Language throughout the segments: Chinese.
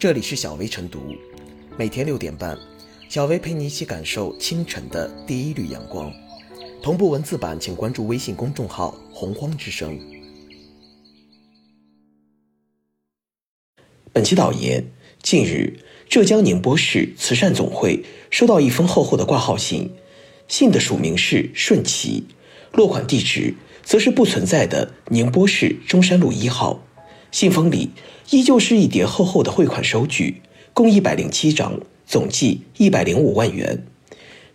这里是小薇晨读，每天六点半，小薇陪你一起感受清晨的第一缕阳光。同步文字版，请关注微信公众号“洪荒之声”。本期导言：近日，浙江宁波市慈善总会收到一封厚厚的挂号信，信的署名是“顺其”，落款地址则是不存在的宁波市中山路一号。信封里依旧是一叠厚厚的汇款收据，共一百零七张，总计一百零五万元。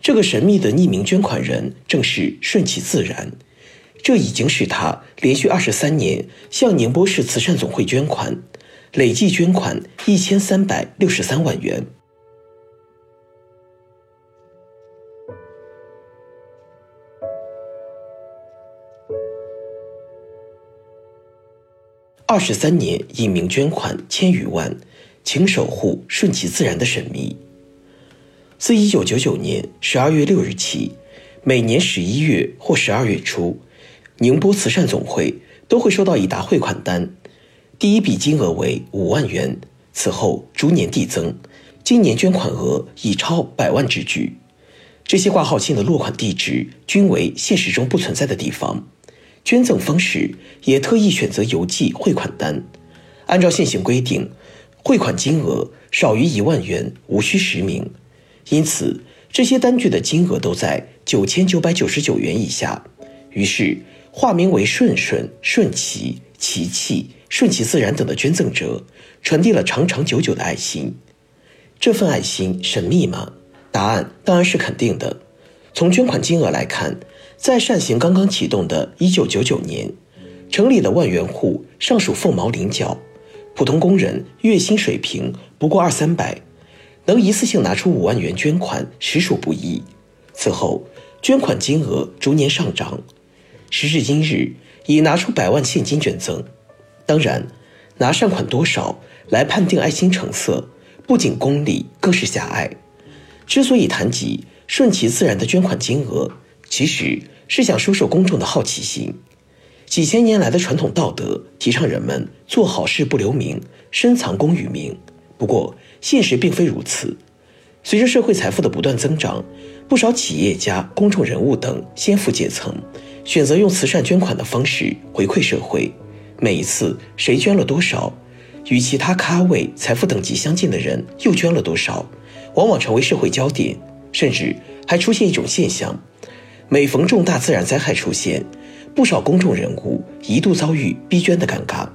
这个神秘的匿名捐款人正是顺其自然，这已经是他连续二十三年向宁波市慈善总会捐款，累计捐款一千三百六十三万元。二十三年隐名捐款千余万，请守护顺其自然的神秘。自一九九九年十二月六日起，每年十一月或十二月初，宁波慈善总会都会收到一沓汇款单，第一笔金额为五万元，此后逐年递增，今年捐款额已超百万之巨。这些挂号信的落款地址均为现实中不存在的地方。捐赠方式也特意选择邮寄汇款单，按照现行规定，汇款金额少于一万元无需实名，因此这些单据的金额都在九千九百九十九元以下。于是，化名为顺顺、顺其、其气、顺其自然等的捐赠者，传递了长长久久的爱心。这份爱心神秘吗？答案当然是肯定的。从捐款金额来看。在善行刚刚启动的1999年，城里的万元户尚属凤毛麟角，普通工人月薪水平不过二三百，能一次性拿出五万元捐款实属不易。此后，捐款金额逐年上涨，时至今日已拿出百万现金捐赠。当然，拿善款多少来判定爱心成色，不仅功利，更是狭隘。之所以谈及顺其自然的捐款金额，其实是想收收公众的好奇心。几千年来的传统道德提倡人们做好事不留名，深藏功与名。不过，现实并非如此。随着社会财富的不断增长，不少企业家、公众人物等先富阶层选择用慈善捐款的方式回馈社会。每一次谁捐了多少，与其他咖位、财富等级相近的人又捐了多少，往往成为社会焦点。甚至还出现一种现象。每逢重大自然灾害出现，不少公众人物一度遭遇逼捐的尴尬。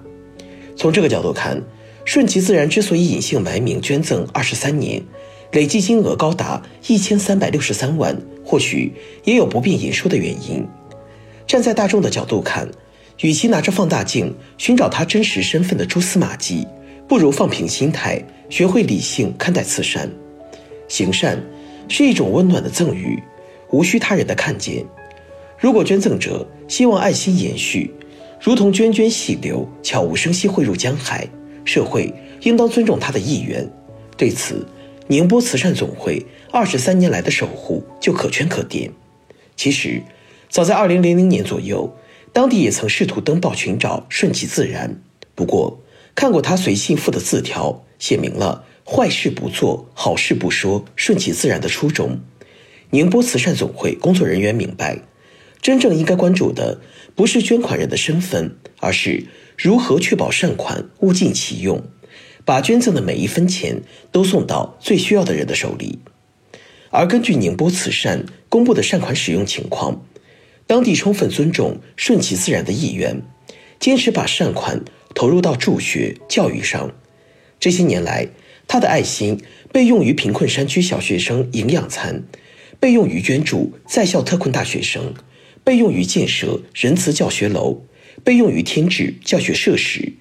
从这个角度看，顺其自然之所以隐姓埋名捐赠二十三年，累计金额高达一千三百六十三万，或许也有不便言说的原因。站在大众的角度看，与其拿着放大镜寻找他真实身份的蛛丝马迹，不如放平心态，学会理性看待慈善。行善是一种温暖的赠予。无需他人的看见。如果捐赠者希望爱心延续，如同涓涓细流悄无声息汇入江海，社会应当尊重他的意愿。对此，宁波慈善总会二十三年来的守护就可圈可点。其实，早在二零零零年左右，当地也曾试图登报寻找顺其自然。不过，看过他随信附的字条，写明了坏事不做，好事不说，顺其自然的初衷。宁波慈善总会工作人员明白，真正应该关注的不是捐款人的身份，而是如何确保善款物尽其用，把捐赠的每一分钱都送到最需要的人的手里。而根据宁波慈善公布的善款使用情况，当地充分尊重顺其自然的意愿，坚持把善款投入到助学教育上。这些年来，他的爱心被用于贫困山区小学生营养餐。被用于捐助在校特困大学生，被用于建设仁慈教学楼，被用于添置教学设施。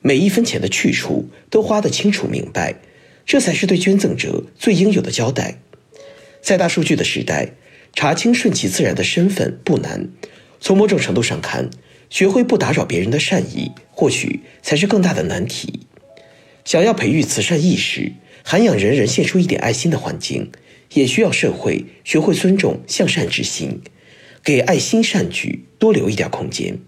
每一分钱的去处都花得清楚明白，这才是对捐赠者最应有的交代。在大数据的时代，查清顺其自然的身份不难。从某种程度上看，学会不打扰别人的善意，或许才是更大的难题。想要培育慈善意识，涵养人人献出一点爱心的环境。也需要社会学会尊重向善之心给爱心善举多留一点空间。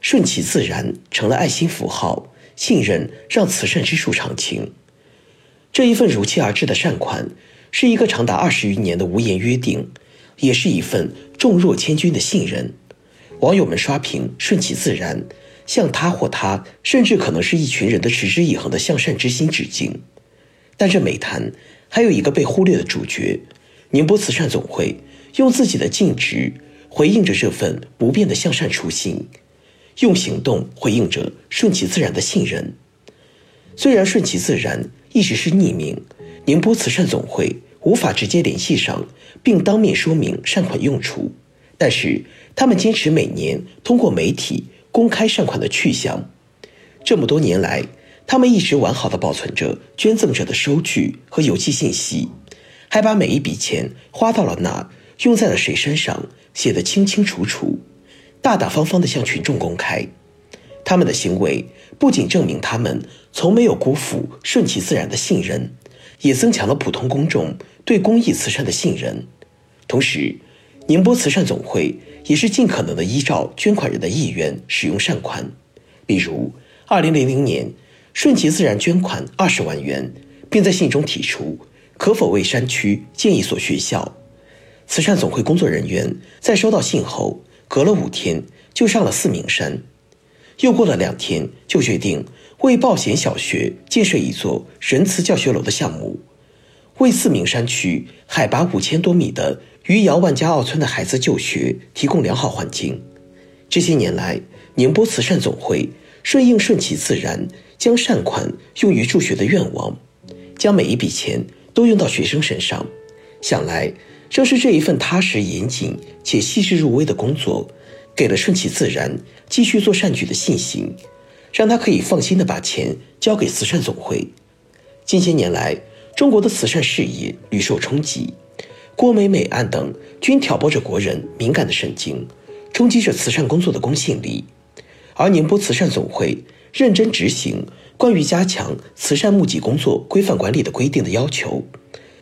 顺其自然成了爱心符号信任让慈善之树常青这一份如期而至的善款是一个长达二十余年的无言约定也是一份重若千钧的信任。网友们刷屏，顺其自然，向他或他，甚至可能是一群人的持之以恒的向善之心致敬。但这美谈还有一个被忽略的主角——宁波慈善总会，用自己的尽职回应着这份不变的向善初心。用行动回应着顺其自然的信任。虽然顺其自然一直是匿名，宁波慈善总会无法直接联系上并当面说明善款用处，但是他们坚持每年通过媒体公开善款的去向。这么多年来，他们一直完好的保存着捐赠者的收据和邮寄信息，还把每一笔钱花到了哪、用在了谁身上写得清清楚楚。大大方方地向群众公开，他们的行为不仅证明他们从没有辜负顺其自然的信任，也增强了普通公众对公益慈善的信任。同时，宁波慈善总会也是尽可能的依照捐款人的意愿使用善款。比如，二零零零年，顺其自然捐款二十万元，并在信中提出可否为山区建一所学校。慈善总会工作人员在收到信后。隔了五天，就上了四明山，又过了两天，就决定为报贤小学建设一座仁慈教学楼的项目，为四明山区海拔五千多米的余姚万家坳村的孩子就学提供良好环境。这些年来，宁波慈善总会顺应顺其自然，将善款用于助学的愿望，将每一笔钱都用到学生身上。想来。正是这一份踏实严谨且细致入微的工作，给了顺其自然继续做善举的信心，让他可以放心的把钱交给慈善总会。近些年来，中国的慈善事业屡受冲击，郭美美案等均挑拨着国人敏感的神经，冲击着慈善工作的公信力。而宁波慈善总会认真执行关于加强慈善募集工作规范管理的规定的要求。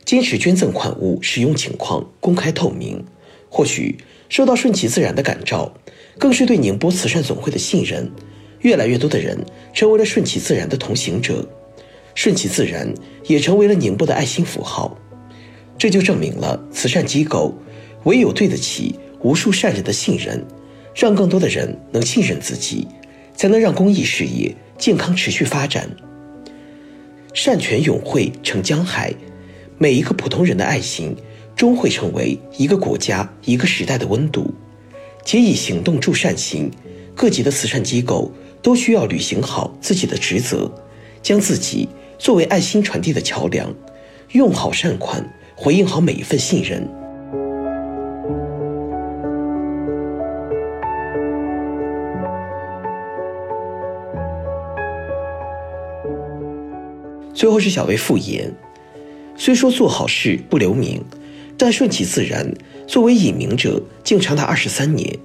坚持捐赠款物使用情况公开透明，或许受到顺其自然的感召，更是对宁波慈善总会的信任。越来越多的人成为了顺其自然的同行者，顺其自然也成为了宁波的爱心符号。这就证明了慈善机构唯有对得起无数善人的信任，让更多的人能信任自己，才能让公益事业健康持续发展。善泉永汇成江海。每一个普通人的爱心，终会成为一个国家、一个时代的温度。且以行动助善行，各级的慈善机构都需要履行好自己的职责，将自己作为爱心传递的桥梁，用好善款，回应好每一份信任。最后是小薇复言。虽说做好事不留名，但顺其自然作为隐名者，竟长达二十三年，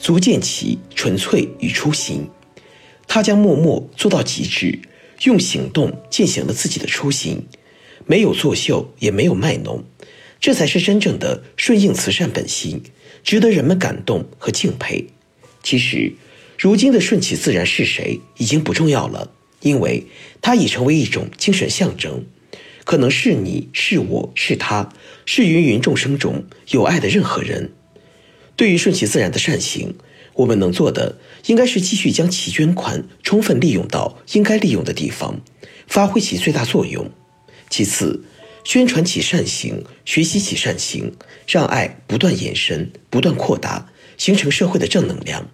足见其纯粹与初心。他将默默做到极致，用行动践行了自己的初心，没有作秀，也没有卖弄，这才是真正的顺应慈善本心，值得人们感动和敬佩。其实，如今的顺其自然是谁已经不重要了，因为它已成为一种精神象征。可能是你是我是他，是芸芸众生中有爱的任何人。对于顺其自然的善行，我们能做的应该是继续将其捐款充分利用到应该利用的地方，发挥其最大作用。其次，宣传起善行，学习起善行，让爱不断延伸、不断扩大，形成社会的正能量。